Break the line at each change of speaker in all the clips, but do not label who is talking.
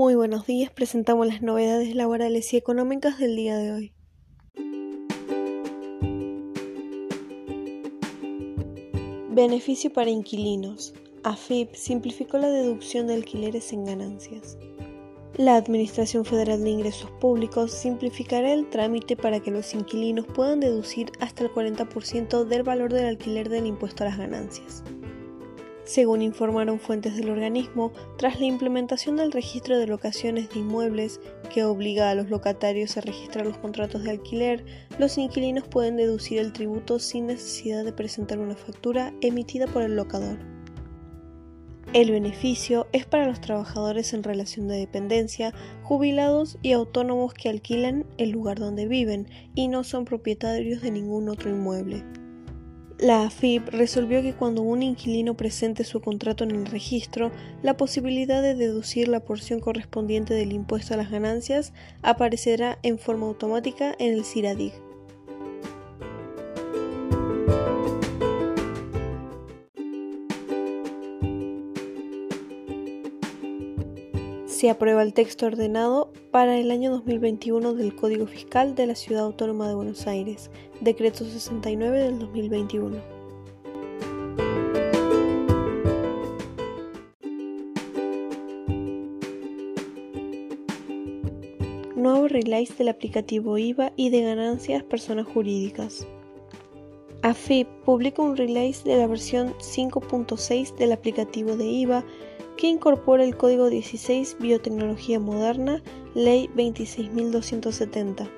Muy buenos días, presentamos las novedades laborales y económicas del día de hoy. Beneficio para inquilinos. AFIP simplificó la deducción de alquileres en ganancias. La Administración Federal de Ingresos Públicos simplificará el trámite para que los inquilinos puedan deducir hasta el 40% del valor del alquiler del impuesto a las ganancias según informaron fuentes del organismo, tras la implementación del registro de locaciones de inmuebles que obliga a los locatarios a registrar los contratos de alquiler, los inquilinos pueden deducir el tributo sin necesidad de presentar una factura emitida por el locador. El beneficio es para los trabajadores en relación de dependencia, jubilados y autónomos que alquilan el lugar donde viven y no son propietarios de ningún otro inmueble. La AFIP resolvió que cuando un inquilino presente su contrato en el registro, la posibilidad de deducir la porción correspondiente del impuesto a las ganancias aparecerá en forma automática en el CIRADIG. Se aprueba el texto ordenado para el año 2021 del Código Fiscal de la Ciudad Autónoma de Buenos Aires, Decreto 69 del 2021. Nuevo release del aplicativo IVA y de ganancias personas jurídicas. AFIP publica un release de la versión 5.6 del aplicativo de IVA que incorpora el Código 16 Biotecnología Moderna, Ley 26270.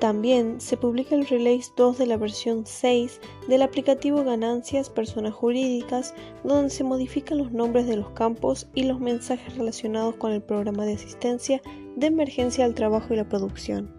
También se publica el Release 2 de la versión 6 del aplicativo Ganancias Personas Jurídicas, donde se modifican los nombres de los campos y los mensajes relacionados con el programa de asistencia de emergencia al trabajo y la producción.